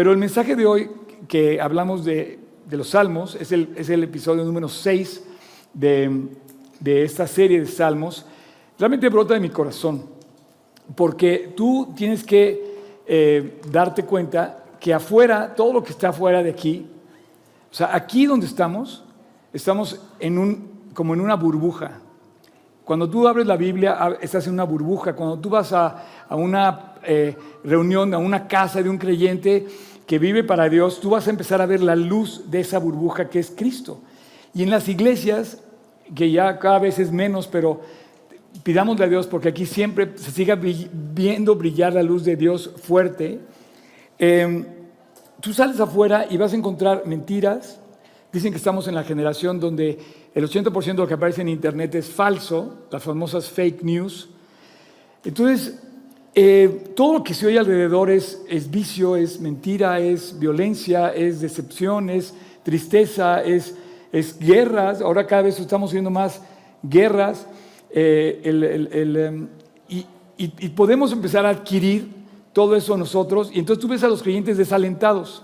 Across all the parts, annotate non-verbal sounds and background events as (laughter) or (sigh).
Pero el mensaje de hoy que hablamos de, los salmos es el, es el, episodio número 6 de, de esta serie de salmos. Realmente brota de mi corazón, porque tú tienes que eh, darte cuenta que afuera, todo lo que está afuera de aquí, o sea, aquí donde estamos, estamos en un, como en una burbuja. Cuando tú abres la Biblia, estás en una burbuja. Cuando tú vas a, una eh, reunión, a una casa de un creyente que vive para Dios, tú vas a empezar a ver la luz de esa burbuja que es Cristo. Y en las iglesias, que ya cada vez es menos, pero pidámosle a Dios porque aquí siempre se siga viendo brillar la luz de Dios fuerte. Em, tú sales afuera y vas a encontrar mentiras. Dicen que estamos en la generación donde el 80% de lo que aparece en Internet es falso, las famosas fake news. Entonces, eh, todo lo que se oye alrededor es, vicio, es mentira, es violencia, es decepción, es tristeza, es, es guerras. Ahora cada vez estamos viendo más guerras. Eh, em, y, y podemos empezar a adquirir todo eso nosotros. Y entonces tú ves a los creyentes desalentados.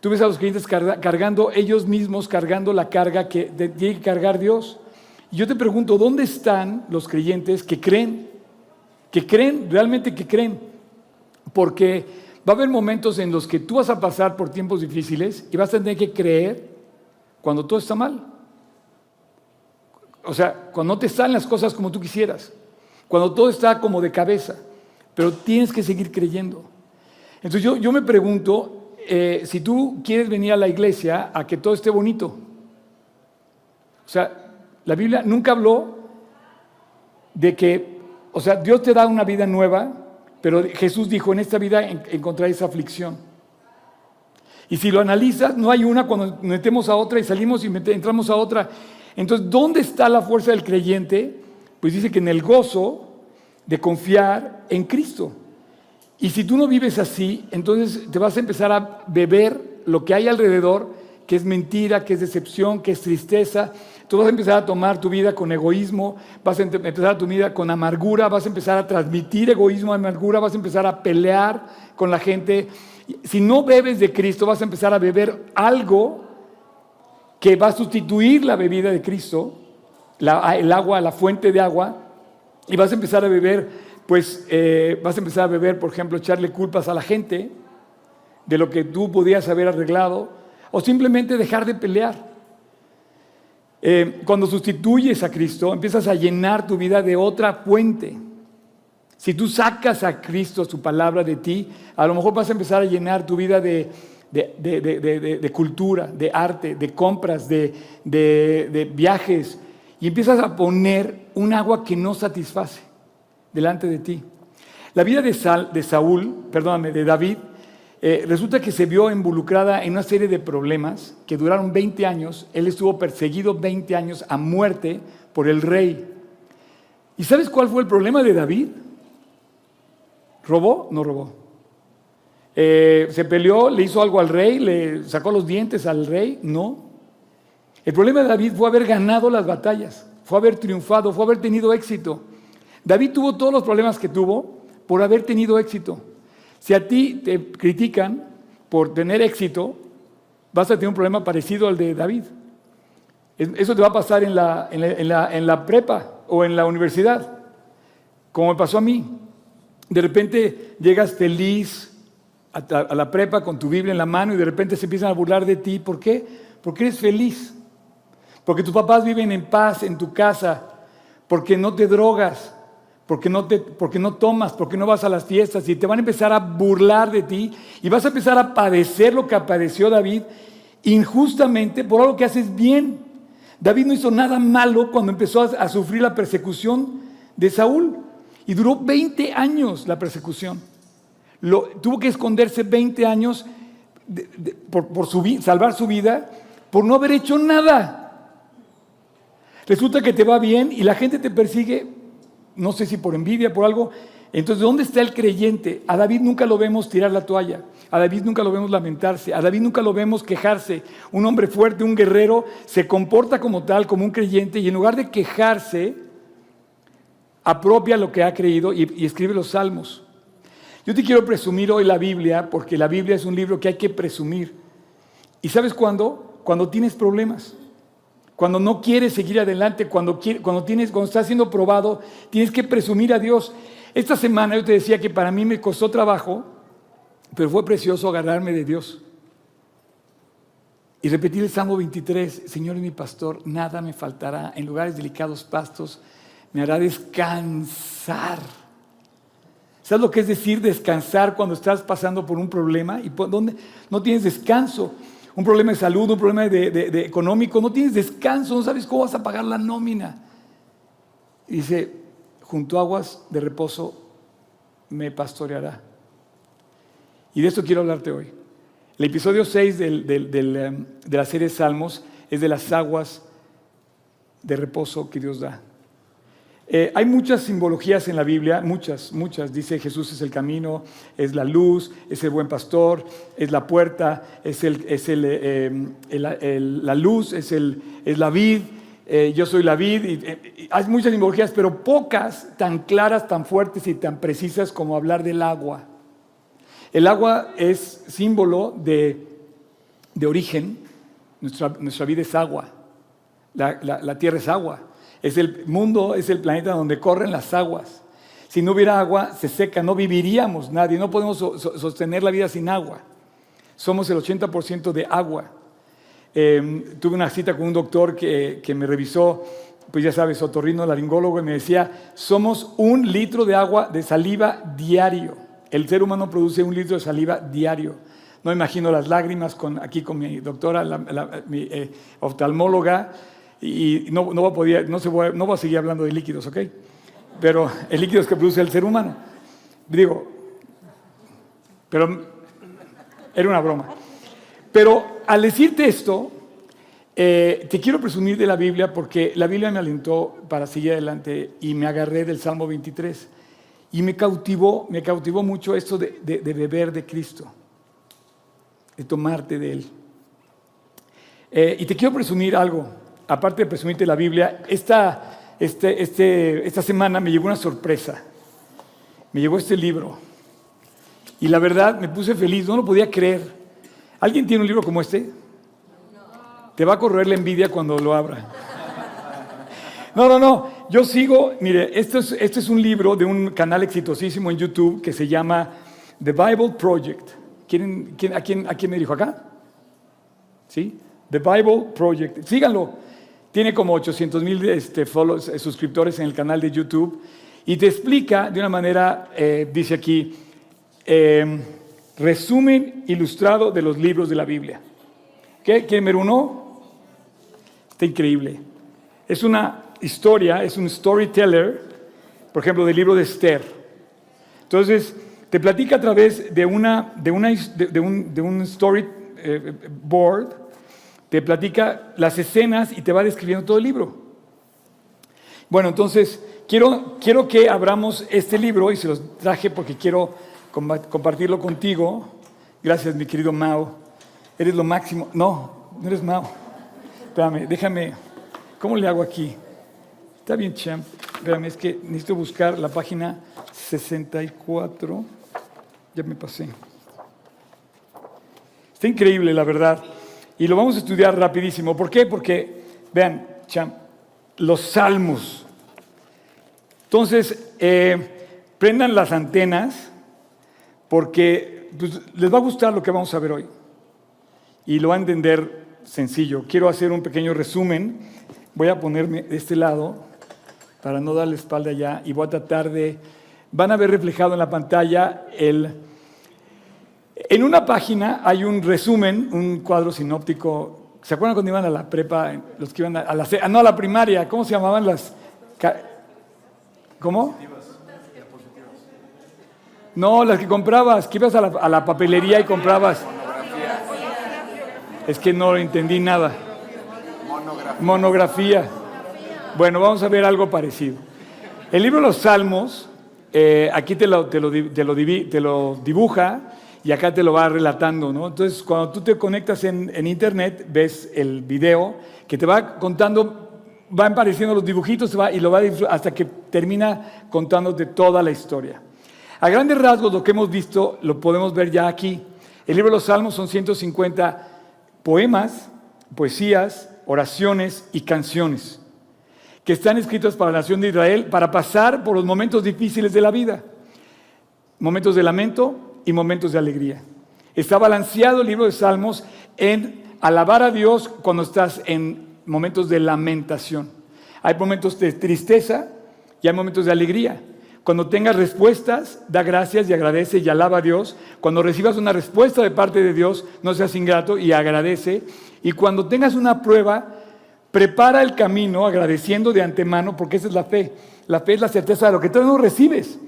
Tú ves a los creyentes cargando ellos mismos, cargando la carga que tiene que cargar Dios. Y yo te pregunto, ¿dónde están los creyentes que creen? Que creen, realmente que creen. Porque va a haber momentos en los que tú vas a pasar por tiempos difíciles y vas a tener que creer cuando todo está mal. O sea, cuando no te salen las cosas como tú quisieras. Cuando todo está como de cabeza. Pero tienes que seguir creyendo. Entonces yo, yo me pregunto, eh, si tú quieres venir a la iglesia a que todo esté bonito, o sea, la Biblia nunca habló de que, o sea, Dios te da una vida nueva, pero Jesús dijo, en esta vida encontraréis aflicción. Y si lo analizas, no hay una cuando metemos a otra y salimos y entramos a otra. Entonces, ¿dónde está la fuerza del creyente? Pues dice que en el gozo de confiar en Cristo. Y si tú no vives así, entonces te vas a empezar a beber lo que hay alrededor, que es mentira, que es decepción, que es tristeza. Tú vas a empezar a tomar tu vida con egoísmo, vas a empezar tu vida con amargura, vas a empezar a transmitir egoísmo, amargura, vas a empezar a pelear con la gente. Si no bebes de Cristo, vas a empezar a beber algo que va a sustituir la bebida de Cristo, el agua, la fuente de agua, y vas a empezar a beber pues eh, vas a empezar a beber, por ejemplo, echarle culpas a la gente de lo que tú podías haber arreglado, o simplemente dejar de pelear. Eh, cuando sustituyes a Cristo, empiezas a llenar tu vida de otra fuente. Si tú sacas a Cristo, su palabra de ti, a lo mejor vas a empezar a llenar tu vida de, de cultura, de arte, de compras, de viajes, y empiezas a poner un agua que no satisface delante de ti. La vida de, de Saúl, perdóname, de David, eh, resulta que se vio involucrada en una serie de problemas que duraron 20 años. Él estuvo perseguido 20 años a muerte por el rey. ¿Y sabes cuál fue el problema de David? ¿Robó? No robó. Eh, ¿Se peleó? ¿Le hizo algo al rey? ¿Le sacó los dientes al rey? No. El problema de David fue haber ganado las batallas, fue haber triunfado, fue haber tenido éxito. David tuvo todos los problemas que tuvo por haber tenido éxito. Si a ti te critican por tener éxito, vas a tener un problema parecido al de David. Eso te va a pasar en la, en la, prepa o en la universidad, como me pasó a mí. De repente llegas feliz a, la prepa con tu Biblia en la mano y de repente se empiezan a burlar de ti. ¿Por qué? Porque eres feliz. Porque tus papás viven en paz en tu casa. Porque no te drogas porque no, te, no tomas, porque no vas a las fiestas y te van a empezar a burlar de ti y vas a empezar a padecer lo que padeció David injustamente por algo que haces bien. David no hizo nada malo cuando empezó a, sufrir la persecución de Saúl y duró 20 años la persecución. Tuvo que esconderse 20 años por, por salvar su vida por no haber hecho nada. Resulta que te va bien y la gente te persigue no sé si por envidia, por algo. Entonces, ¿dónde está el creyente? A David nunca lo vemos tirar la toalla, a David nunca lo vemos lamentarse, a David nunca lo vemos quejarse. Un hombre fuerte, un guerrero, se comporta como tal, como un creyente, y en lugar de quejarse, apropia lo que ha creído y, escribe los salmos. Yo te quiero presumir hoy la Biblia porque la Biblia es un libro que hay que presumir. ¿Y sabes cuándo? Cuando tienes problemas. Cuando no quieres seguir adelante, cuando, cuando, tienes, cuando estás siendo probado, tienes que presumir a Dios. Esta semana yo te decía que para mí me costó trabajo, pero fue precioso agarrarme de Dios. Y repetir el Salmo 23, Señor es mi pastor, nada me faltará, en lugares delicados pastos me hará descansar. ¿Sabes lo que es decir descansar cuando estás pasando por un problema y donde no tienes descanso? Un problema de salud, un problema de, económico, no tienes descanso, no sabes cómo vas a pagar la nómina. Y dice, junto a aguas de reposo me pastoreará. Y de esto quiero hablarte hoy. El episodio 6 em, de la serie Salmos es de las aguas de reposo que Dios da. Eh, hay muchas simbologías en la Biblia, muchas, muchas. Dice Jesús es el camino, es la luz, es el buen pastor, es la puerta, es, eh, la luz, es, la vid, eh, yo soy la vid. hay muchas simbologías, pero pocas tan claras, tan fuertes y tan precisas como hablar del agua. El agua es símbolo de, origen, nuestra, vida es agua, la tierra es agua. Es el mundo, es el planeta donde corren las aguas. Si no hubiera agua, se seca, no viviríamos nadie, no podemos sostener la vida sin agua. Somos el 80% de agua. Em, tuve una cita con un doctor que, me revisó, pues ya sabes, otorrino laringólogo, y me decía, somos un litro de agua de saliva diario. El ser humano produce un litro de saliva diario. No imagino las lágrimas con, aquí con mi doctora, mi eh, oftalmóloga, y no, no, va a poder, no, se va, no a seguir hablando de líquidos, ¿ok? Pero el líquido es que produce el ser humano. Digo, pero era una broma. Pero al decirte esto, eh, te quiero presumir de la Biblia porque la Biblia me alentó para seguir adelante y me agarré del Salmo 23 y me cautivó, me cautivó mucho esto de, de beber de Cristo, de tomarte de Él. Eh, y te quiero presumir algo aparte de presumirte la Biblia, esta, este, este, esta semana me llegó una sorpresa. Me llegó este libro. Y la verdad me puse feliz, no lo podía creer. ¿Alguien tiene un libro como este? Te va a correr la envidia cuando lo abra. No, no, no. Yo sigo, mire, esto es, este es un libro de un canal exitosísimo en YouTube que se llama The Bible Project. ¿Quién, a, quién, ¿A quién me dijo acá? ¿Sí? The Bible Project. Síganlo. Tiene como 800 mil este, eh, suscriptores en el canal de YouTube y te explica de una manera, eh, dice aquí, em, resumen ilustrado de los libros de la Biblia. ¿Qué? ¿Quieren ver uno? Está increíble. Es una historia, es un storyteller, por ejemplo, del libro de Esther. Entonces, te platica a través de, una, de, una, de, un, de un storyboard eh, te platica las escenas y te va describiendo todo el libro. Bueno, entonces quiero, quiero que abramos este libro y se los traje porque quiero compartirlo contigo. Gracias, mi querido Mao. Eres lo máximo. No, no eres Mao. Espérame, déjame. ¿Cómo le hago aquí? Está bien, champ. Espérame, es que necesito buscar la página 64. Ya me pasé. Está increíble, la verdad. Y lo vamos a estudiar rapidísimo. ¿Por qué? Porque, vean, los salmos. Entonces, eh, prendan las antenas porque pues, les va a gustar lo que vamos a ver hoy. Y lo va a entender sencillo. Quiero hacer un pequeño resumen. Voy a ponerme de este lado para no darle espalda allá y voy a tratar de... Van a ver reflejado en la pantalla el en una página hay un resumen, un cuadro sinóptico. ¿Se acuerdan cuando iban a la prepa, los que iban a la, ah, no, a la primaria? ¿Cómo se llamaban las? ¿Cómo? No, las que comprabas, que ibas a la, papelería y comprabas. Es que no entendí nada. Monografía. Monografía. Bueno, vamos a ver algo parecido. El libro de los Salmos, eh, aquí te lo, te lo dibuja y acá te lo va relatando, ¿no? Entonces, cuando tú te conectas en, internet, ves el video que te va contando, va apareciendo los dibujitos y lo va hasta que termina contándote toda la historia. A grandes rasgos lo que hemos visto lo podemos ver ya aquí. El libro de los Salmos son 150 poemas, poesías, oraciones y canciones que están escritas para la nación de Israel para pasar por los momentos difíciles de la vida, momentos de lamento y momentos de alegría. Está balanceado el libro de Salmos en alabar a Dios cuando estás en momentos de lamentación. Hay momentos de tristeza y hay momentos de alegría. Cuando tengas respuestas, da gracias y agradece y alaba a Dios. Cuando recibas una respuesta de parte de Dios, no seas ingrato y agradece. Y cuando tengas una prueba, prepara el camino agradeciendo de antemano, porque esa es la fe. La fe es la certeza de lo que tú no recibes.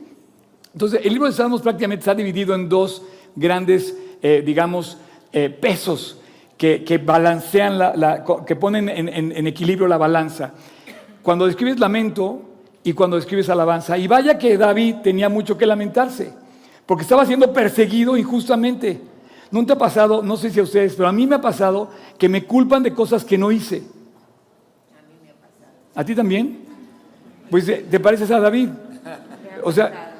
Entonces, el libro de Salmos prácticamente está dividido en dos grandes, eh, digamos, eh, pesos que, balancean, la, que ponen en equilibrio la balanza. Cuando describes lamento, y cuando escribes alabanza. Y vaya que David tenía mucho que lamentarse, porque estaba siendo perseguido injustamente. ¿No te ha pasado, no sé si a ustedes, pero a mí me ha pasado que me culpan de cosas que no hice? A mí me ha pasado. ¿A ti también? Pues te pareces a David. O sea,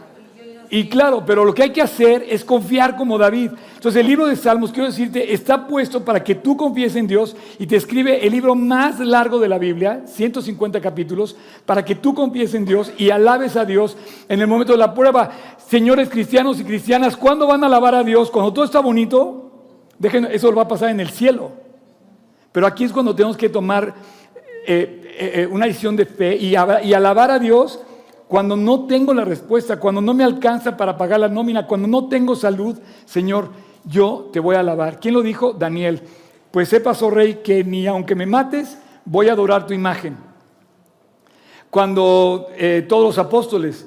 y claro, pero lo que hay que hacer es confiar como David. Entonces el libro de Salmos, quiero decirte, está puesto para que tú confíes en Dios y te escribe el libro más largo de la Biblia, 150 capítulos, para que tú confíes en Dios y alabes a Dios en el momento de la prueba. Señores cristianos y cristianas, ¿cuándo van a alabar a Dios? Cuando todo está bonito, dejen, eso va a pasar en el cielo. Pero aquí es cuando tenemos que tomar eh, eh, eh, una decisión de fe y alabar a Dios cuando no tengo la respuesta, cuando no me alcanza para pagar la nómina, cuando no tengo salud, Señor, yo te voy a alabar. ¿Quién lo dijo? Daniel. Pues sepas, oh rey, que ni aunque me mates, voy a adorar tu imagen. Cuando eh, todos los apóstoles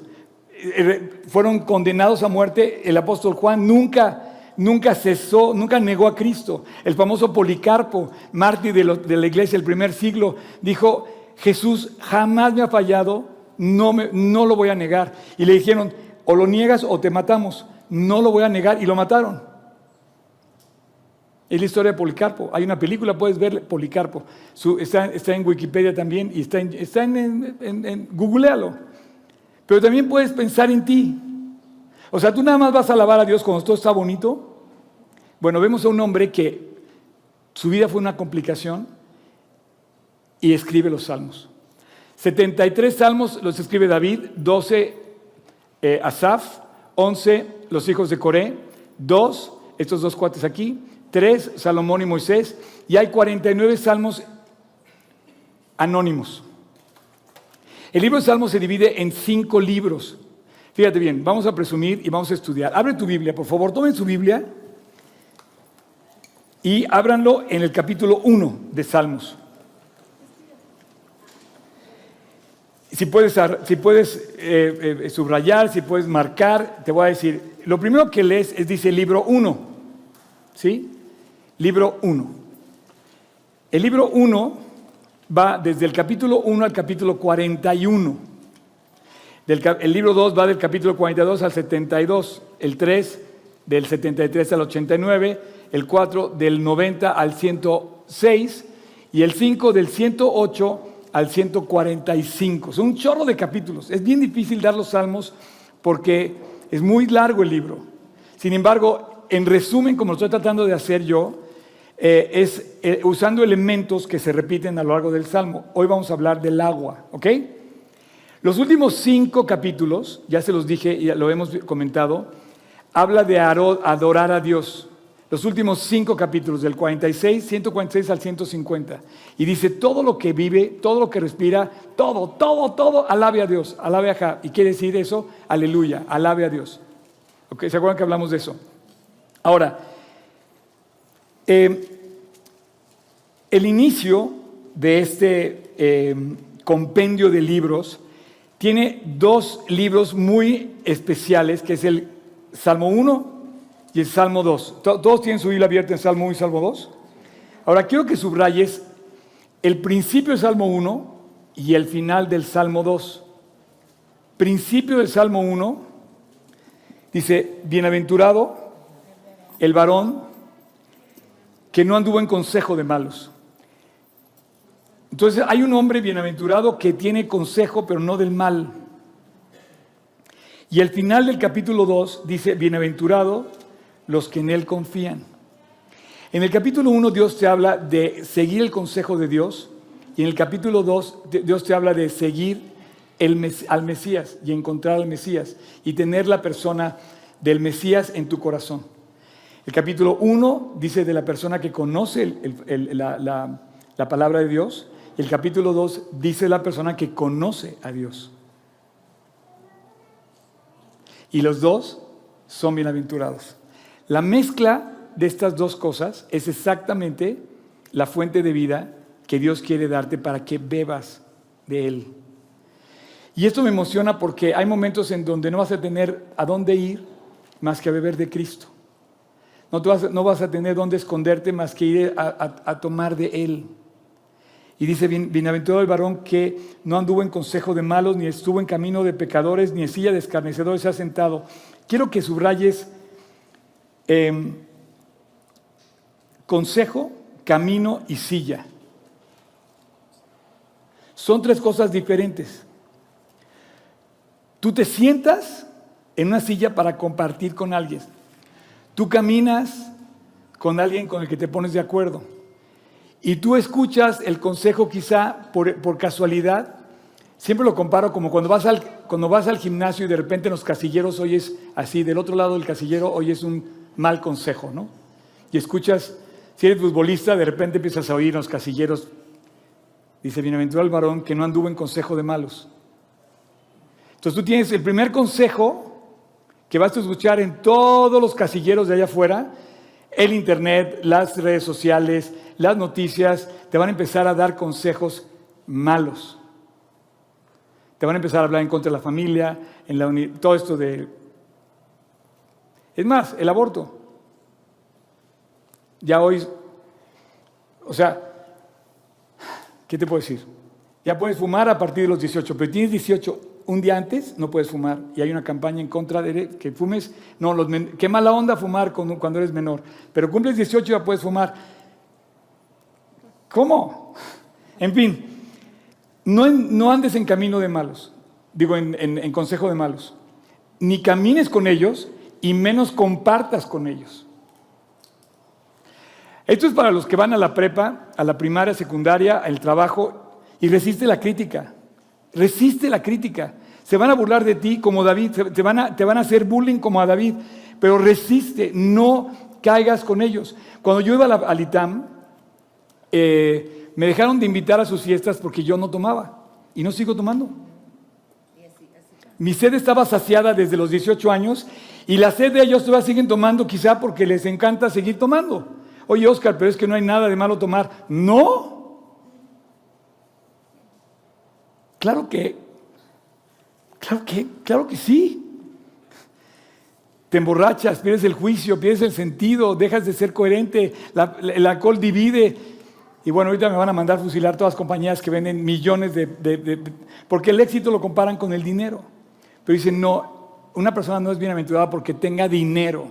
eh, fueron condenados a muerte, el apóstol Juan nunca nunca cesó, nunca negó a Cristo. El famoso Policarpo, mártir de, de, la iglesia del primer siglo, dijo, Jesús jamás me ha fallado, no, me, no lo voy a negar. Y le dijeron, o lo niegas o te matamos. No lo voy a negar y lo mataron. Es la historia de Policarpo. Hay una película, puedes ver Policarpo. está, en Wikipedia también y está en, está. Pero también puedes pensar en ti. O sea, tú nada más vas a alabar a Dios cuando todo está bonito. Bueno, vemos a un hombre que su vida fue una complicación y escribe los salmos. 73 salmos los escribe David, 12 eh, Asaf, 11 los hijos de Coré, 2 estos dos cuates aquí, 3 Salomón y Moisés, y hay 49 salmos anónimos. El libro de Salmos se divide en cinco libros. Fíjate bien, vamos a presumir y vamos a estudiar. Abre tu Biblia, por favor, tomen su Biblia y ábranlo en el capítulo 1 de Salmos. Si puedes, si puedes eh, eh, subrayar, si puedes marcar, te voy a decir, lo primero que lees es, dice libro 1, ¿sí? Libro 1. El libro 1 va desde el capítulo 1 al capítulo 41. el libro 2 va del capítulo 42 al 72, el 3 del 73 al 89, el 4 del 90 al 106 y el 5 del 108 al 145. Son un chorro de capítulos. Es bien difícil dar los salmos porque es muy largo el libro. Sin embargo, en resumen, como lo estoy tratando de hacer yo, eh, es eh, usando elementos que se repiten a lo largo del salmo. Hoy vamos a hablar del agua, ¿ok? Los últimos cinco capítulos, ya se los dije y lo hemos comentado, habla de adorar a Dios los últimos cinco capítulos, del 46, 146 al 150. Y dice, todo lo que vive, todo lo que respira, todo, todo, todo, alabe a Dios, alabe a Ja. Y quiere decir eso, aleluya, alabe a Dios. ¿Se acuerdan que hablamos de eso? Ahora, em, el inicio de este em, compendio de libros tiene dos libros muy especiales, que es el Salmo 1 y el Salmo 2. ¿Todos tienen su Biblia abierta en Salmo 1 y Salmo 2? Ahora quiero que subrayes el principio del Salmo 1 y el final del Salmo 2. Principio del Salmo 1 dice, bienaventurado el varón que no anduvo en consejo de malos. Entonces hay un hombre bienaventurado que tiene consejo pero no del mal. Y el final del capítulo 2 dice, bienaventurado los que en Él confían. En el capítulo 1 Dios te habla de seguir el consejo de Dios y en el capítulo 2 Dios te habla de seguir al Mesías y encontrar al Mesías y tener la persona del Mesías en tu corazón. El capítulo 1 dice de la persona que conoce la, la palabra de Dios el capítulo 2 dice la persona que conoce a Dios. Y los dos son bienaventurados. La mezcla de estas dos cosas es exactamente la fuente de vida que Dios quiere darte para que bebas de Él. Y esto me emociona porque hay momentos en donde no vas a tener a dónde ir más que a beber de Cristo. No, vas, no vas a tener dónde esconderte más que ir a, tomar de Él. Y dice, bienaventurado el varón que no anduvo en consejo de malos, ni estuvo en camino de pecadores, ni en silla de escarnecedores se ha sentado. Quiero que subrayes em, consejo, camino y silla. Son tres cosas diferentes. Tú te sientas en una silla para compartir con alguien. Tú caminas con alguien con el que te pones de acuerdo. Y tú escuchas el consejo quizá por, casualidad. Siempre lo comparo como cuando vas, al, cuando vas al gimnasio y de repente en los casilleros oyes así, del otro lado del casillero oyes un mal consejo, ¿no? Y escuchas, si eres futbolista, de repente empiezas a oír los casilleros, dice, bienaventurado el varón que no anduvo en consejo de malos. Entonces tú tienes el primer consejo que vas a escuchar en todos los casilleros de allá afuera, el internet, las redes sociales, las noticias, te van a empezar a dar consejos malos. Te van a empezar a hablar en contra de la familia, en la todo esto de... Es más, el aborto. Ya hoy, o sea, ¿qué te puedo decir? Ya puedes fumar a partir de los 18, pero tienes 18, un día antes no puedes fumar y hay una campaña en contra de que fumes. No, los qué mala onda fumar cuando, eres menor, pero cumples 18 ya puedes fumar. ¿Cómo? En fin, no, no andes en camino de malos, digo en consejo de malos, ni camines con ellos y menos compartas con ellos. Esto es para los que van a la prepa, a la primaria, secundaria, al trabajo y resiste la crítica. Resiste la crítica. Se van a burlar de ti como David, te van a, te van a hacer bullying como a David, pero resiste, no caigas con ellos. Cuando yo iba al ITAM, eh, me dejaron de invitar a sus fiestas porque yo no tomaba y no sigo tomando. Mi sed estaba saciada desde los 18 años y la sed de ellos todavía siguen tomando quizá porque les encanta seguir tomando. Oye, Oscar, pero es que no hay nada de malo tomar. No, Claro que, claro que, claro que sí. Te emborrachas, pierdes el juicio, pierdes el sentido, dejas de ser coherente, el alcohol divide. Y bueno, ahorita me van a mandar fusilar todas las compañías que venden millones de, de, Porque el éxito lo comparan con el dinero. Pero dicen, no, una persona no es bienaventurada porque tenga dinero.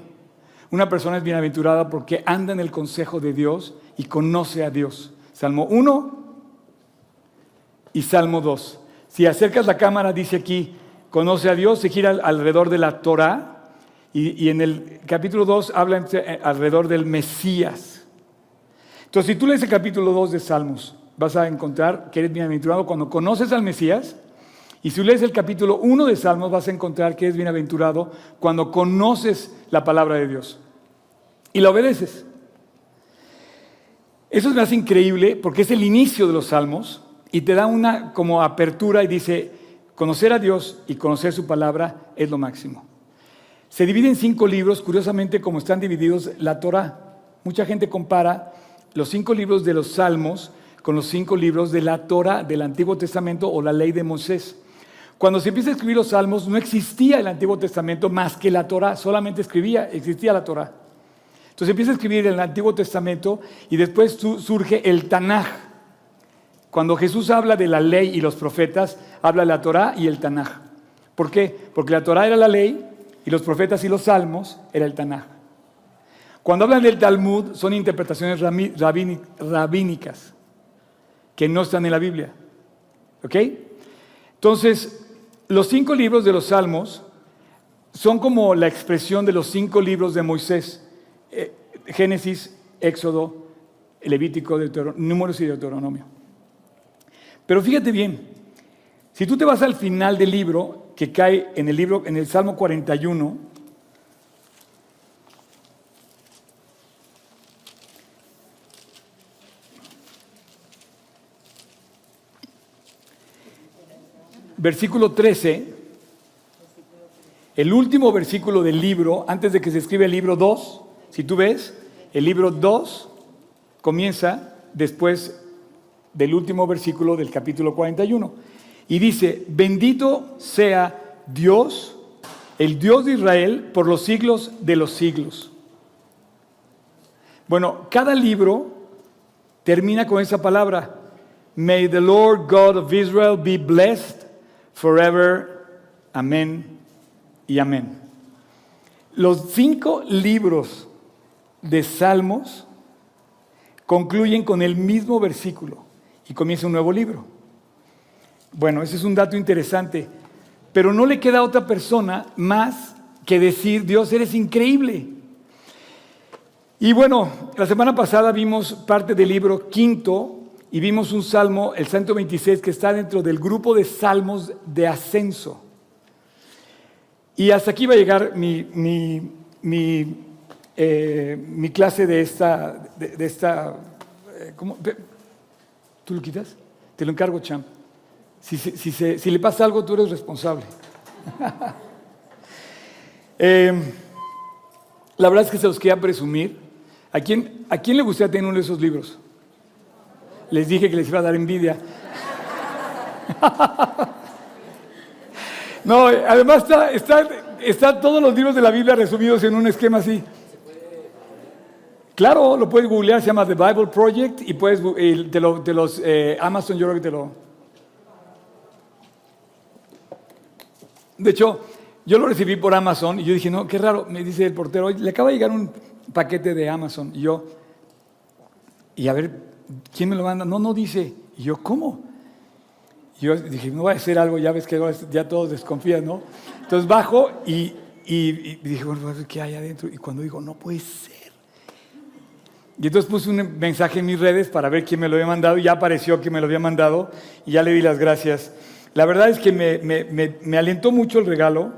Una persona es bienaventurada porque anda en el consejo de Dios y conoce a Dios. Salmo 1 y Salmo 2. Si acercas la cámara, dice aquí, conoce a Dios, se gira alrededor de la Torah. Y, en el capítulo 2 habla eh, alrededor del Mesías. Entonces, si tú lees el capítulo 2 de Salmos, vas a encontrar que eres bienaventurado cuando conoces al Mesías. Y si lees el capítulo 1 de Salmos, vas a encontrar que eres bienaventurado cuando conoces la palabra de Dios y la obedeces. Eso es más increíble porque es el inicio de los Salmos y te da una como apertura y dice, conocer a Dios y conocer su palabra es lo máximo. Se divide en cinco libros, curiosamente como están divididos la Torah. Mucha gente compara los cinco libros de los Salmos con los cinco libros de la Torah del Antiguo Testamento o la ley de Moisés. Cuando se empieza a escribir los Salmos no existía el Antiguo Testamento más que la Torah, solamente escribía, existía la Torah. Entonces empieza a escribir el Antiguo Testamento y después surge el Tanaj, cuando Jesús habla de la ley y los profetas, habla de la Torá y el Tanaj. ¿Por qué? Porque la Torá era la ley y los profetas y los salmos era el Tanaj. Cuando hablan del Talmud, son interpretaciones rabínicas que no están en la Biblia. ¿Ok? Entonces, los cinco libros de los salmos son como la expresión de los cinco libros de Moisés, eh, Génesis, Éxodo, Levítico, Números y Deuteronomio. Pero fíjate bien, si tú te vas al final del libro, que cae en el libro, en el Salmo 41, versículo 13, el último versículo del libro, antes de que se escriba el libro 2, si tú ves, el libro 2 comienza después del último versículo del capítulo 41. Y dice, bendito sea Dios, el Dios de Israel, por los siglos de los siglos. Bueno, cada libro termina con esa palabra. May the Lord God of Israel be blessed forever. Amén y amén. Los cinco libros de Salmos concluyen con el mismo versículo y comienza un nuevo libro. Bueno, ese es un dato interesante, pero no le queda a otra persona más que decir, Dios, eres increíble. Y bueno, la semana pasada vimos parte del libro quinto y vimos un salmo, el 126, que está dentro del grupo de salmos de ascenso. Y hasta aquí va a llegar mi, mi, eh, clase de esta... De, esta eh. ¿Tú lo quitas? Te lo encargo, Champ. Si, si, le pasa algo, tú eres responsable. (laughs) Em, la verdad es que se los quería presumir. ¿A quién, ¿A quién le gustaría tener uno de esos libros? Les dije que les iba a dar envidia. (laughs) no, además están está, todos los libros de la Biblia resumidos en un esquema así. Claro, lo puedes googlear, se llama The Bible Project y puedes, de, los eh, Amazon yo creo que te lo... De hecho, yo lo recibí por Amazon y yo dije, no, qué raro, me dice el portero, le acaba de llegar un paquete de Amazon y yo, y a ver, ¿quién me lo manda? No, no dice. Y yo, ¿cómo? yo dije, no va a ser algo, ya ves que ya todos desconfían, ¿no? Entonces bajo y, dije, bueno, ¿qué hay adentro? Y cuando digo, no puede ser. Y entonces puse un mensaje en mis redes para ver quién me lo había mandado y ya apareció que me lo había mandado y ya le di las gracias. La verdad es que me, alentó mucho el regalo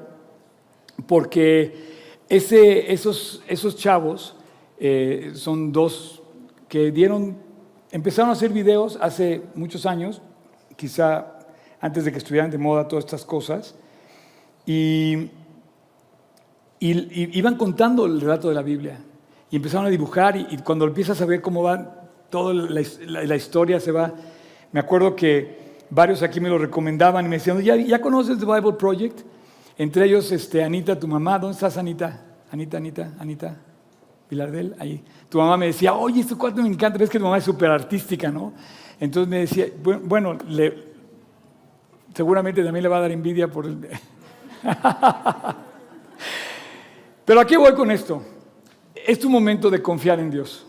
porque ese, esos, esos chavos eh, son dos que dieron Empezaron a hacer videos hace muchos años, quizá antes de que estuvieran de moda todas estas cosas, y, iban contando el relato de la Biblia. Y empezaron a dibujar, y, cuando empiezas a ver cómo va toda la, historia, se va. Me acuerdo que varios aquí me lo recomendaban y me decían, ¿ya, ya conoces The Bible Project? Entre ellos, este, Anita, tu mamá, ¿dónde estás, Anita? Anita, Anita, Anita. Pilar ahí. Tu mamá me decía, oye, este cuarto me encanta, ves que tu mamá es súper artística, ¿no? Entonces me decía, bueno, seguramente también le va a dar envidia por el... (laughs) Pero aquí voy con esto. Es tu momento de confiar en Dios.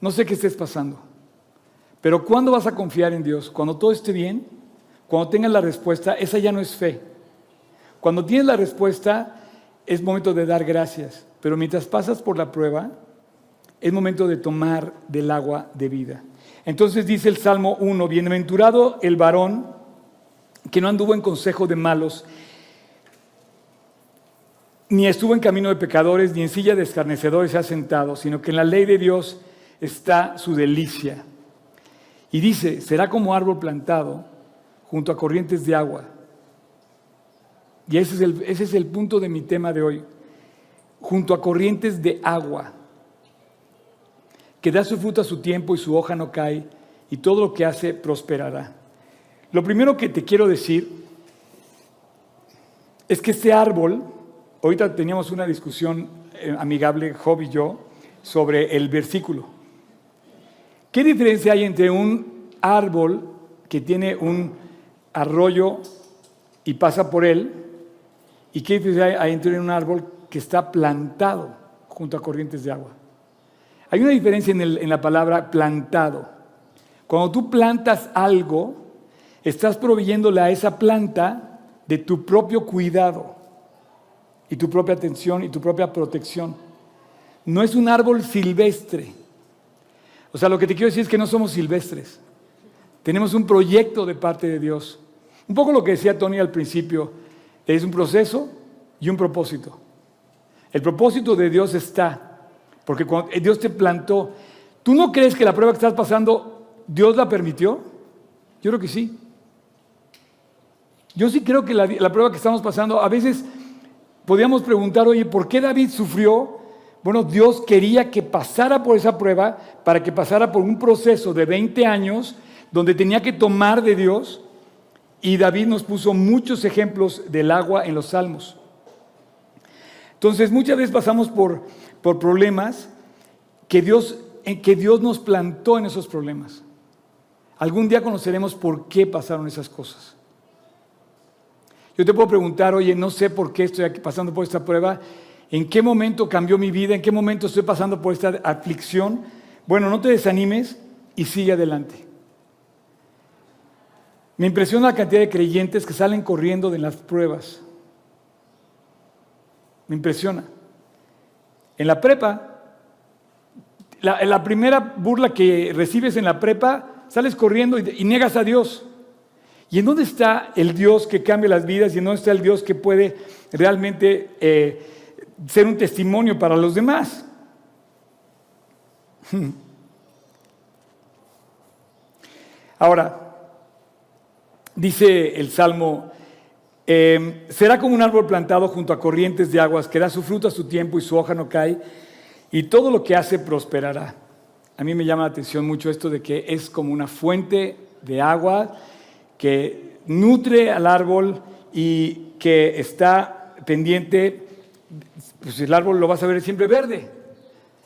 No sé qué estés pasando. Pero ¿cuándo vas a confiar en Dios? Cuando todo esté bien, cuando tengas la respuesta, esa ya no es fe. Cuando tienes la respuesta, es momento de dar gracias. Pero mientras pasas por la prueba, es momento de tomar del agua de vida. Entonces dice el Salmo 1, bienaventurado el varón que no anduvo en consejo de malos, ni estuvo en camino de pecadores, ni en silla de escarnecedores se ha sentado, sino que en la ley de Dios está su delicia. Y dice, será como árbol plantado junto a corrientes de agua. Y ese es el, ese es el punto de mi tema de hoy junto a corrientes de agua, que da su fruto a su tiempo y su hoja no cae, y todo lo que hace prosperará. Lo primero que te quiero decir es que este árbol, ahorita teníamos una discusión eh, amigable, Job y yo, sobre el versículo. ¿Qué diferencia hay entre un árbol que tiene un arroyo y pasa por él? ¿Y qué diferencia hay entre un árbol que está plantado junto a corrientes de agua. Hay una diferencia en, la palabra plantado. Cuando tú plantas algo, estás proveyéndole a esa planta de tu propio cuidado. y tu propia atención y tu propia protección. No es un árbol silvestre. O sea, lo que te quiero decir es que no somos silvestres. Tenemos un proyecto de parte de Dios. Un poco lo que decía Tony al principio, es un proceso y un propósito. El propósito de Dios está, porque cuando Dios te plantó, ¿tú no crees que la prueba que estás pasando, Dios la permitió? Yo creo que sí. Yo sí creo que la, prueba que estamos pasando, a veces podríamos preguntar, oye, ¿por qué David sufrió? Bueno, Dios quería que pasara por esa prueba para que pasara por un proceso de 20 años donde tenía que tomar de Dios y David nos puso muchos ejemplos del agua en los salmos. Entonces, muchas veces pasamos por, por problemas que Dios, en que Dios nos plantó en esos problemas. Algún día conoceremos por qué pasaron esas cosas. Yo te puedo preguntar, oye, no sé por qué estoy pasando por esta prueba, en qué momento cambió mi vida, en qué momento estoy pasando por esta aflicción. Bueno, no te desanimes y sigue adelante. Me impresiona la cantidad de creyentes que salen corriendo de las pruebas. Me impresiona. En la prepa, la, primera burla que recibes en la prepa, sales corriendo y, niegas a Dios. ¿Y en dónde está el Dios que cambia las vidas y en dónde está el Dios que puede realmente eh, ser un testimonio para los demás? (laughs) Ahora, Dice el Salmo, em, será como un árbol plantado junto a corrientes de aguas que da su fruto a su tiempo y su hoja no cae, y todo lo que hace prosperará. A mí me llama la atención mucho esto de que es como una fuente de agua que nutre al árbol y que está pendiente, pues el árbol lo vas a ver siempre verde.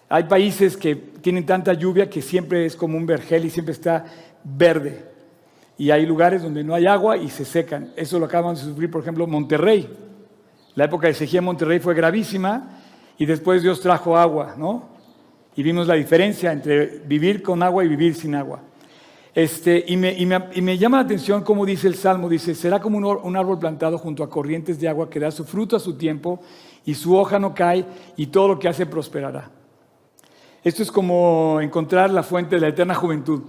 Hay países que tienen tanta lluvia que siempre es como un vergel y siempre está verde y hay lugares donde no hay agua y se secan. Eso lo acaban de sufrir, por ejemplo, Monterrey. La época de sequía en Monterrey fue gravísima y después Dios trajo agua, ¿no? Y vimos la diferencia entre vivir con agua y vivir sin agua. Este, y, me, y, me, llama la atención cómo dice el Salmo, dice, será como un, un árbol plantado junto a corrientes de agua que da su fruto a su tiempo y su hoja no cae y todo lo que hace prosperará. Esto es como encontrar la fuente de la eterna juventud,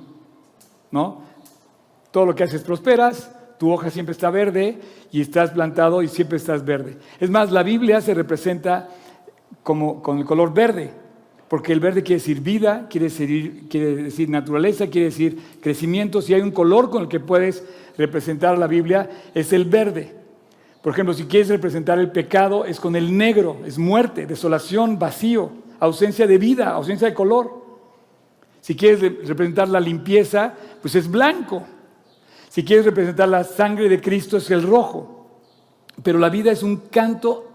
¿no? Todo lo que haces prosperas, tu hoja siempre está verde y estás plantado y siempre estás verde. Es más, la Biblia se representa como con el color verde, porque el verde quiere decir vida, quiere decir, naturaleza, quiere decir crecimiento. Si hay un color con el que puedes representar la Biblia, es el verde. Por ejemplo, si quieres representar el pecado, es con el negro, es muerte, desolación, vacío, ausencia de vida, ausencia de color. Si quieres representar la limpieza, pues es blanco. Si quieres representar la sangre de Cristo es el rojo. Pero la vida es un canto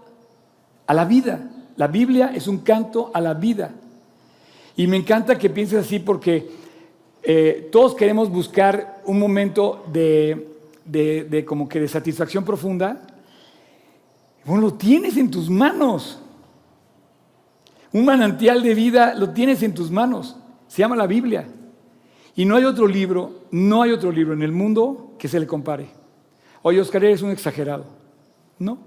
a la vida. La Biblia es un canto a la vida. Y me encanta que pienses así porque eh, todos queremos buscar un momento de, de, como que de satisfacción profunda. Bueno, lo tienes en tus manos. Un manantial de vida lo tienes en tus manos. Se llama la Biblia. Y no hay otro libro, no hay otro libro en el mundo que se le compare. Oye, Oscar, eres un exagerado. No,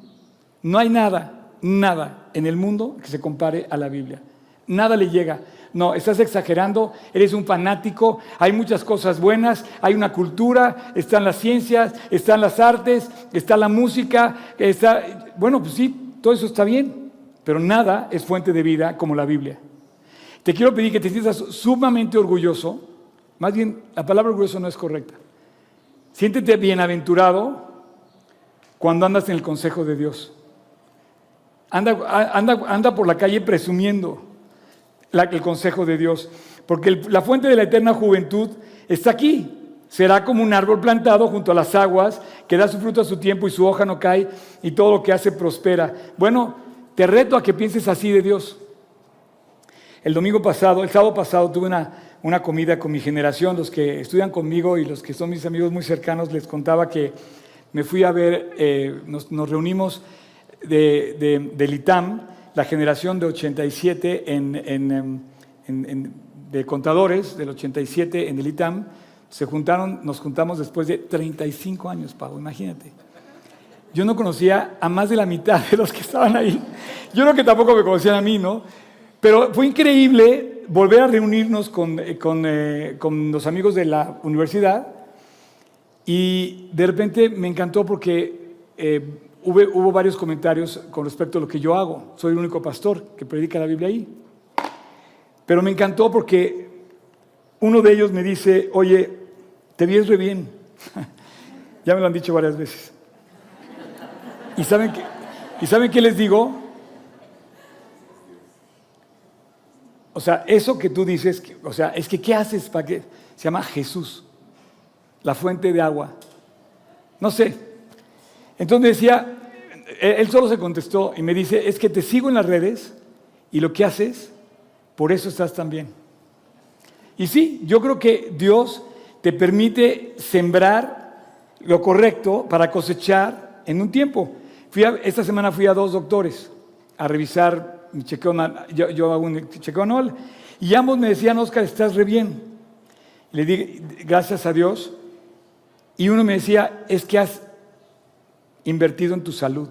no hay nada, nada en el mundo que se compare a la Biblia. Nada le llega. No, estás exagerando, eres un fanático, hay muchas cosas buenas, hay una cultura, están las ciencias, están las artes, está la música, está... Bueno, pues sí, todo eso está bien, pero nada es fuente de vida como la Biblia. Te quiero pedir que te sientas sumamente orgulloso más bien, la palabra orgulloso no es correcta. Siéntete bienaventurado cuando andas en el consejo de Dios. Anda, anda, anda por la calle presumiendo el consejo de Dios, porque la fuente de la eterna juventud está aquí. Será como un árbol plantado junto a las aguas, que da su fruto a su tiempo y su hoja no cae, y todo lo que hace prospera. Bueno, te reto a que pienses así de Dios. El domingo pasado, el sábado pasado, tuve una, una comida con mi generación, los que estudian conmigo y los que son mis amigos muy cercanos, les contaba que me fui a ver, eh, nos, reunimos de, del ITAM, la generación de 87 en, en, en, de contadores del 87 en el ITAM, se juntaron, nos juntamos después de 35 años, Pablo, imagínate. yo no conocía a más de la mitad de los que estaban ahí. Yo creo que tampoco me conocían a mí, ¿no? Pero fue increíble volver a reunirnos con, eh, eh, con, los amigos de la universidad y de repente me encantó porque eh, hubo, hubo varios comentarios con respecto a lo que yo hago. Soy el único pastor que predica la Biblia ahí. Pero me encantó porque uno de ellos me dice, oye, te ves re bien. (laughs) ya me lo han dicho varias veces. ¿Y saben qué, ¿y saben qué les digo? O sea, eso que tú dices, o sea, es que ¿qué haces para que se llama Jesús, la fuente de agua? No sé. Entonces decía, él solo se contestó y me dice, es que te sigo en las redes y lo que haces, por eso estás tan bien. Y sí, yo creo que Dios te permite sembrar lo correcto para cosechar en un tiempo. esta semana fui a dos doctores a revisar yo, yo hago un chequeo y ambos me decían, Oscar, estás re bien. Le dije, gracias a Dios. Y uno me decía, es que has invertido en tu salud.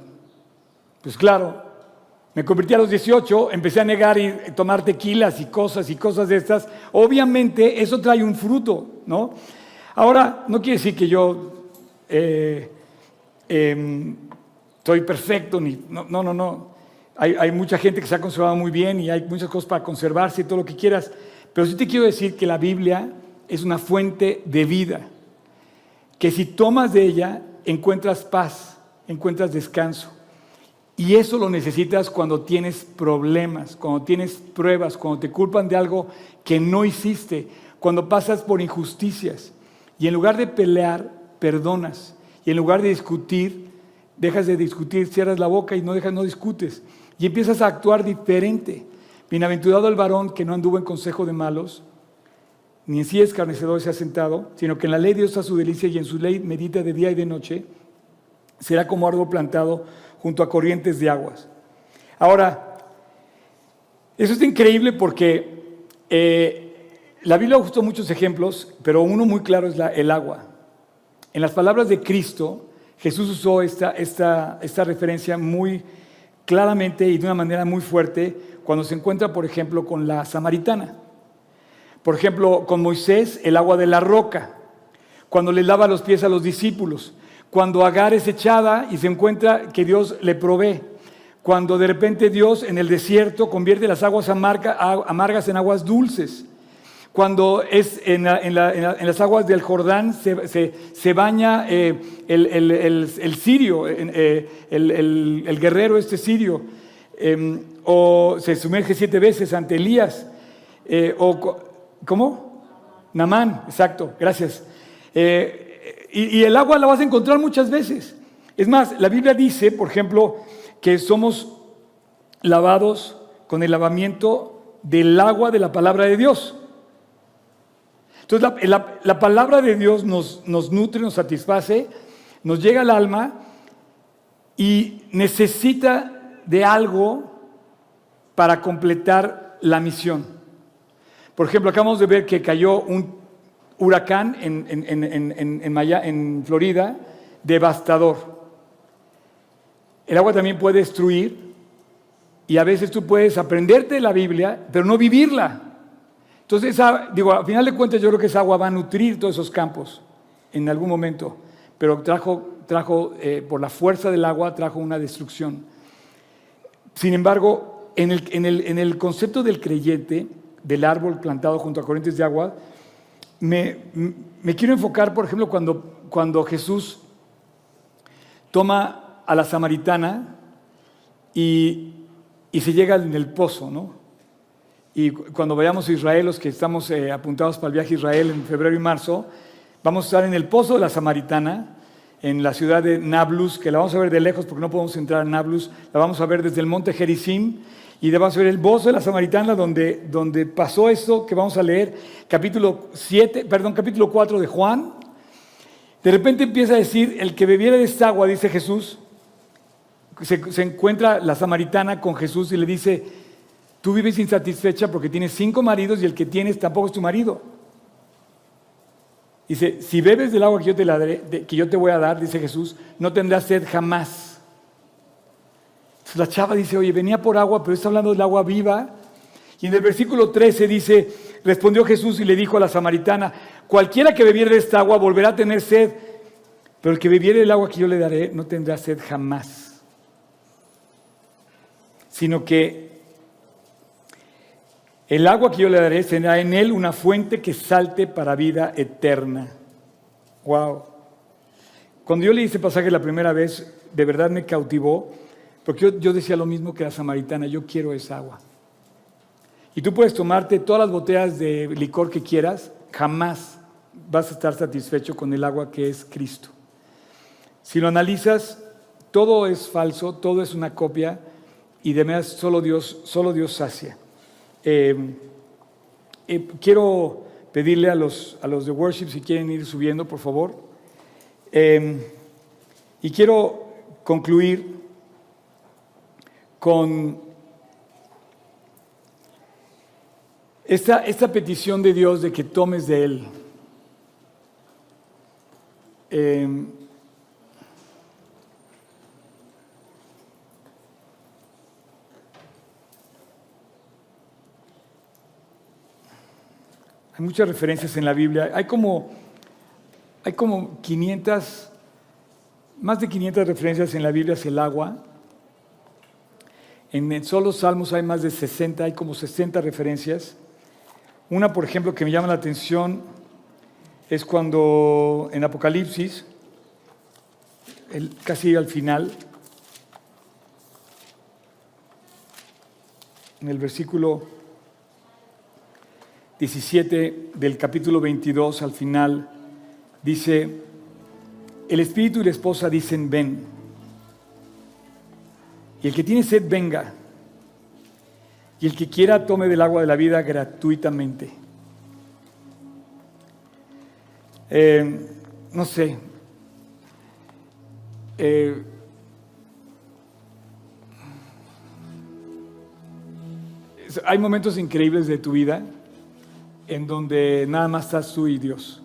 Pues claro, me convertí a los 18, empecé a negar y tomar tequilas y cosas y cosas de estas. Obviamente eso trae un fruto, ¿no? Ahora, no quiere decir que yo eh, em, estoy perfecto, ni, no, no, no. Hay, mucha gente que se ha conservado muy bien y hay muchas cosas para conservarse y todo lo que quieras. Pero sí te quiero decir que la Biblia es una fuente de vida. Que si tomas de ella, encuentras paz, encuentras descanso. Y eso lo necesitas cuando tienes problemas, cuando tienes pruebas, cuando te culpan de algo que no hiciste, cuando pasas por injusticias. Y en lugar de pelear, perdonas. Y en lugar de discutir, dejas de discutir, cierras la boca y no dejas, no discutes y empiezas a actuar diferente. Bienaventurado el varón que no anduvo en consejo de malos, ni en sí escarnecedor se ha sentado, sino que en la ley de Dios está su delicia y en su ley medita de día y de noche, será como árbol plantado junto a corrientes de aguas. Ahora, eso es increíble porque eh, la Biblia gustó muchos ejemplos, pero uno muy claro es el agua. En las palabras de Cristo, Jesús usó esta, esta, esta referencia muy claramente y de una manera muy fuerte cuando se encuentra, por ejemplo, con la samaritana. Por ejemplo, con Moisés, el agua de la roca. Cuando le lava los pies a los discípulos. Cuando Agar es echada y se encuentra que Dios le provee. Cuando de repente Dios en el desierto convierte las aguas amargas en aguas dulces cuando es en, las aguas del Jordán se, baña eh, el, sirio, eh, el, guerrero este sirio, em, o se sumerge siete veces ante Elías, eh, o, ¿cómo? Namán, exacto, gracias. y el agua la vas a encontrar muchas veces. Es más, la Biblia dice, por ejemplo, que somos lavados con el lavamiento del agua de la palabra de Dios. Entonces la, palabra de Dios nos, nos nutre, nos satisface, nos llega al alma y necesita de algo para completar la misión. Por ejemplo, acabamos de ver que cayó un huracán en, en, en, Florida, devastador. El agua también puede destruir y a veces tú puedes aprenderte la Biblia, pero no vivirla. Entonces, digo, a final de cuentas yo creo que esa agua va a nutrir todos esos campos en algún momento, pero trajo, trajo eh, por la fuerza del agua, trajo una destrucción. Sin embargo, en el, en, el, en el, concepto del creyente, del árbol plantado junto a corrientes de agua, me, me quiero enfocar, por ejemplo, cuando, cuando Jesús toma a la samaritana y, y se llega en el pozo, ¿no? Y cuando vayamos a Israel, los que estamos eh, apuntados para el viaje a Israel en febrero y marzo, vamos a estar en el Pozo de la Samaritana, en la ciudad de Nablus, que la vamos a ver de lejos porque no podemos entrar a Nablus, la vamos a ver desde el monte Gerizim, y vamos a ver el Pozo de la Samaritana, donde, donde pasó esto que vamos a leer, capítulo 7, perdón, capítulo 4 de Juan. De repente empieza a decir, el que bebiera de esta agua, dice Jesús, se, se encuentra la samaritana con Jesús y le dice, Tú vives insatisfecha porque tienes cinco maridos y el que tienes tampoco es tu marido. Dice, si bebes del agua que yo, te la que yo te voy a dar, dice Jesús, no tendrás sed jamás. Entonces la chava dice, oye, venía por agua, pero está hablando del agua viva. Y en el versículo 13 dice, respondió Jesús y le dijo a la samaritana, cualquiera que bebiere de esta agua volverá a tener sed, pero el que bebiere del agua que yo le daré no tendrá sed jamás, sino que el agua que yo le daré será en él una fuente que salte para vida eterna. Wow. Cuando yo leí ese pasaje la primera vez, de verdad me cautivó, porque yo, decía lo mismo que la samaritana, yo quiero esa agua. Y tú puedes tomarte todas las botellas de licor que quieras, jamás vas a estar satisfecho con el agua que es Cristo. Si lo analizas, todo es falso, todo es una copia y de solo Dios, solo Dios sacia. Eh, quiero pedirle a los, a los de worship si quieren ir subiendo, por favor. Eh, y quiero concluir con esta, esta petición de Dios de que tomes de Él. Hay muchas referencias en la Biblia. Hay como, hay como 500, más de 500 referencias en la Biblia hacia el agua. En solo Salmos hay más de 60, hay como 60 referencias. Una, por ejemplo, que me llama la atención es cuando en Apocalipsis, casi al final, en el versículo 17 del capítulo 22 al final, dice, el espíritu y la esposa dicen, ven. Y el que tiene sed, venga. Y el que quiera, tome del agua de la vida gratuitamente. Eh, no sé. Eh, hay momentos increíbles de tu vida en donde nada más estás tú y Dios.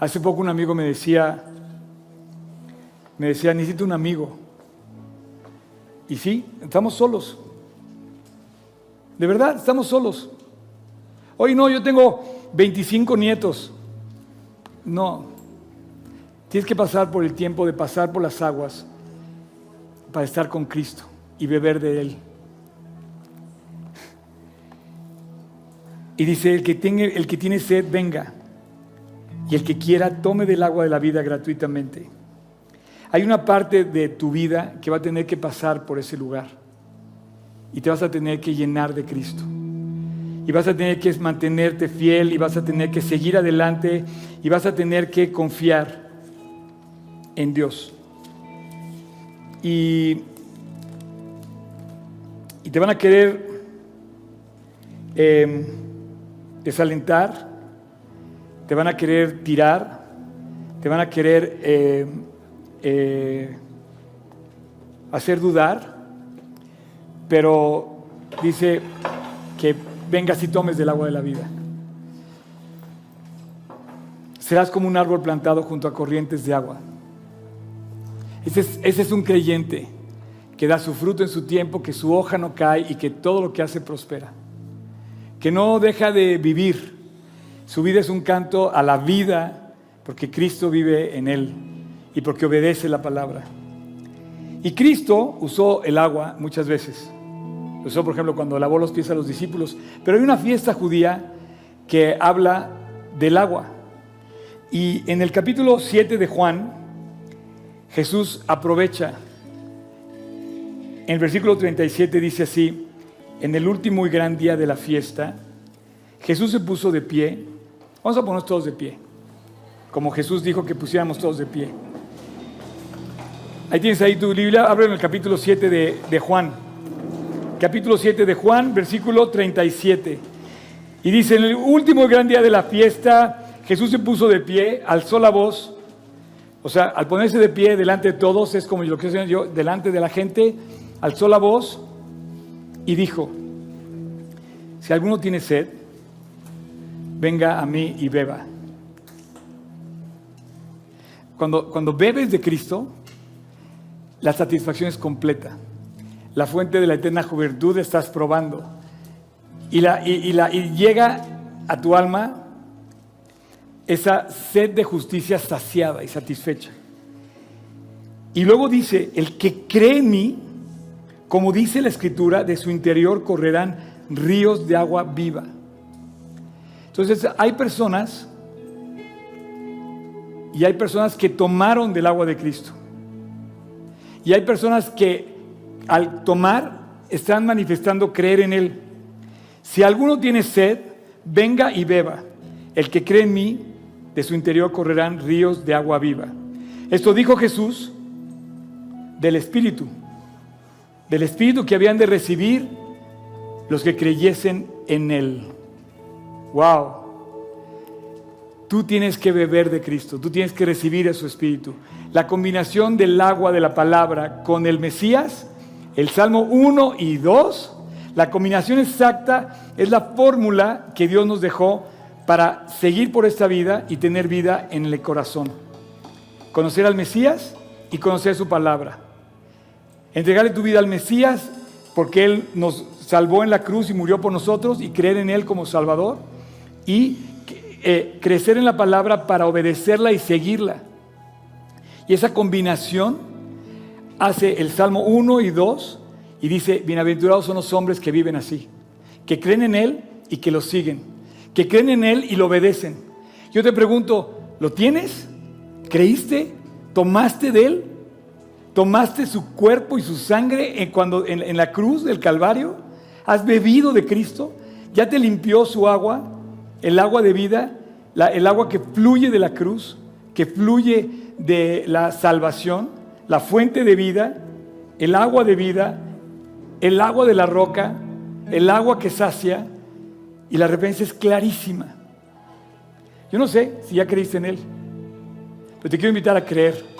Hace poco un amigo me decía, me decía, necesito un amigo. Y sí, estamos solos. De verdad, estamos solos. Hoy no, yo tengo 25 nietos. No, tienes que pasar por el tiempo de pasar por las aguas para estar con Cristo y beber de Él. Y dice, el que, tiene, el que tiene sed, venga. Y el que quiera, tome del agua de la vida gratuitamente. Hay una parte de tu vida que va a tener que pasar por ese lugar. Y te vas a tener que llenar de Cristo. Y vas a tener que mantenerte fiel y vas a tener que seguir adelante y vas a tener que confiar en Dios. Y, y te van a querer... Eh, desalentar, te van a querer tirar, te van a querer eh, eh, hacer dudar, pero dice que vengas y tomes del agua de la vida. Serás como un árbol plantado junto a corrientes de agua. Ese es, ese es un creyente que da su fruto en su tiempo, que su hoja no cae y que todo lo que hace prospera que no deja de vivir. Su vida es un canto a la vida porque Cristo vive en él y porque obedece la palabra. Y Cristo usó el agua muchas veces. usó, por ejemplo, cuando lavó los pies a los discípulos. Pero hay una fiesta judía que habla del agua. Y en el capítulo 7 de Juan, Jesús aprovecha. En el versículo 37 dice así, en el último y gran día de la fiesta, Jesús se puso de pie. Vamos a ponernos todos de pie. Como Jesús dijo que pusiéramos todos de pie. Ahí tienes ahí tu Biblia, abre en el capítulo 7 de, de Juan. Capítulo 7 de Juan, versículo 37. Y dice, en el último y gran día de la fiesta, Jesús se puso de pie, alzó la voz. O sea, al ponerse de pie delante de todos, es como lo que yo, delante de la gente, alzó la voz y dijo, si alguno tiene sed, venga a mí y beba. Cuando, cuando bebes de Cristo, la satisfacción es completa. La fuente de la eterna juventud estás probando. Y, la, y, la, y llega a tu alma esa sed de justicia saciada y satisfecha. Y luego dice, el que cree en mí, como dice la escritura, de su interior correrán ríos de agua viva. Entonces hay personas y hay personas que tomaron del agua de Cristo. Y hay personas que al tomar están manifestando creer en Él. Si alguno tiene sed, venga y beba. El que cree en mí, de su interior correrán ríos de agua viva. Esto dijo Jesús del Espíritu, del Espíritu que habían de recibir los que creyesen en Él. Wow. Tú tienes que beber de Cristo, tú tienes que recibir a su Espíritu. La combinación del agua de la palabra con el Mesías, el Salmo 1 y 2, la combinación exacta es la fórmula que Dios nos dejó para seguir por esta vida y tener vida en el corazón. Conocer al Mesías y conocer su palabra. Entregarle tu vida al Mesías porque Él nos salvó en la cruz y murió por nosotros y creer en Él como Salvador. Y eh, crecer en la palabra para obedecerla y seguirla. Y esa combinación hace el Salmo 1 y 2 y dice, bienaventurados son los hombres que viven así, que creen en Él y que lo siguen, que creen en Él y lo obedecen. Yo te pregunto, ¿lo tienes? ¿Creíste? ¿Tomaste de Él? ¿Tomaste su cuerpo y su sangre en, cuando, en la cruz del Calvario? ¿Has bebido de Cristo? ¿Ya te limpió su agua? el agua de vida, el agua que fluye de la cruz, que fluye de la salvación, la fuente de vida, el agua de vida, el agua de la roca, el agua que sacia, y la referencia es clarísima. Yo no sé si ya creíste en Él, pero te quiero invitar a creer.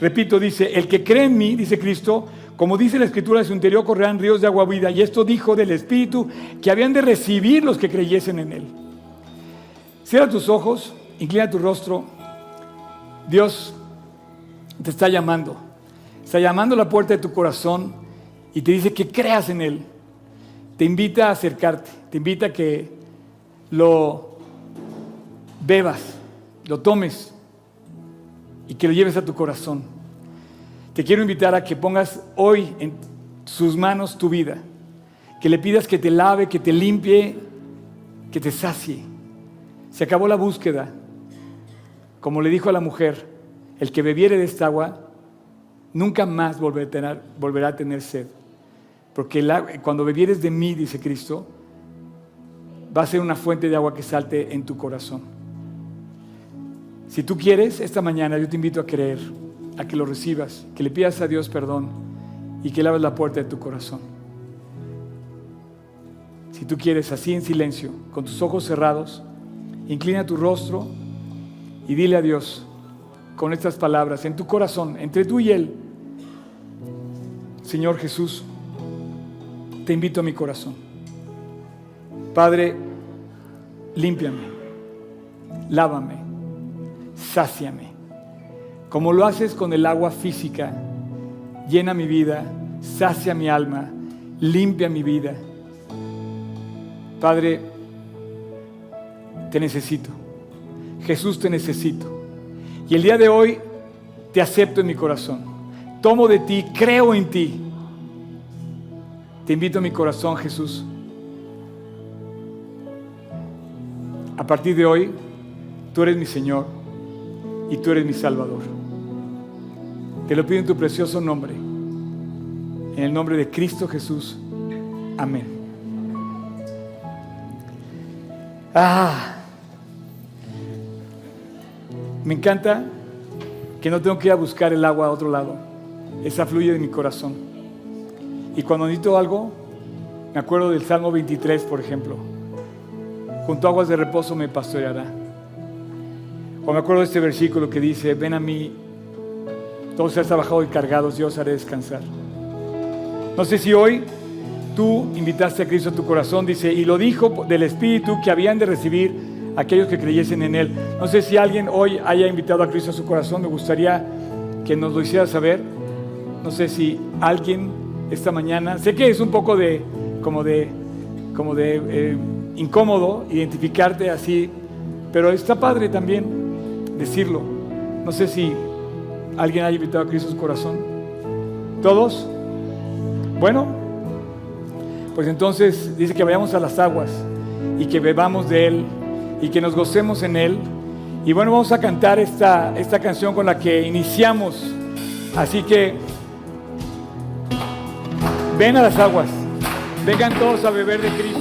Repito, dice, el que cree en mí, dice Cristo, como dice la escritura, de su interior correrán ríos de agua vida. Y esto dijo del Espíritu que habían de recibir los que creyesen en Él. Cierra tus ojos, inclina tu rostro. Dios te está llamando. Está llamando a la puerta de tu corazón y te dice que creas en Él. Te invita a acercarte, te invita a que lo bebas, lo tomes y que lo lleves a tu corazón. Te quiero invitar a que pongas hoy en sus manos tu vida, que le pidas que te lave, que te limpie, que te sacie se acabó la búsqueda. Como le dijo a la mujer, el que bebiere de esta agua nunca más volverá a tener, sed. Porque cuando bebieres de mí, dice Cristo, va a ser una fuente de agua que salte en tu corazón. Si tú quieres, esta mañana yo te invito a creer, a que lo recibas, que le pidas a Dios perdón y que le abras la puerta de tu corazón. Si tú quieres, así en silencio, con tus ojos cerrados, Inclina tu rostro y dile a Dios con estas palabras en tu corazón, entre tú y Él. Señor Jesús, te invito a mi corazón. Padre, límpiame, lávame, sáciame. Como lo haces con el agua física, llena mi vida, sacia mi alma, limpia mi vida. Padre, te necesito. Jesús, te necesito. Y el día de hoy te acepto en mi corazón. Tomo de ti, creo en ti. Te invito a mi corazón, Jesús. A partir de hoy, tú eres mi Señor y tú eres mi Salvador. Te lo pido en tu precioso nombre. En el nombre de Cristo Jesús. Amén. Ah. Me encanta que no tengo que ir a buscar el agua a otro lado. Esa fluye de mi corazón. Y cuando necesito algo, me acuerdo del Salmo 23, por ejemplo. Junto a aguas de reposo me pastoreará. O me acuerdo de este versículo que dice, ven a mí, todos sean trabajados y cargados, yo os haré descansar. No sé si hoy tú invitaste a Cristo a tu corazón, dice, y lo dijo del Espíritu que habían de recibir aquellos que creyesen en Él. No sé si alguien hoy haya invitado a Cristo a su corazón, me gustaría que nos lo hiciera saber. No sé si alguien esta mañana, sé que es un poco de, como de, como de eh, incómodo identificarte así, pero está padre también decirlo. No sé si alguien haya invitado a Cristo su corazón. ¿Todos? Bueno, pues entonces dice que vayamos a las aguas y que bebamos de Él y que nos gocemos en Él. Y bueno, vamos a cantar esta, esta canción con la que iniciamos. Así que ven a las aguas, vengan todos a beber de Cristo.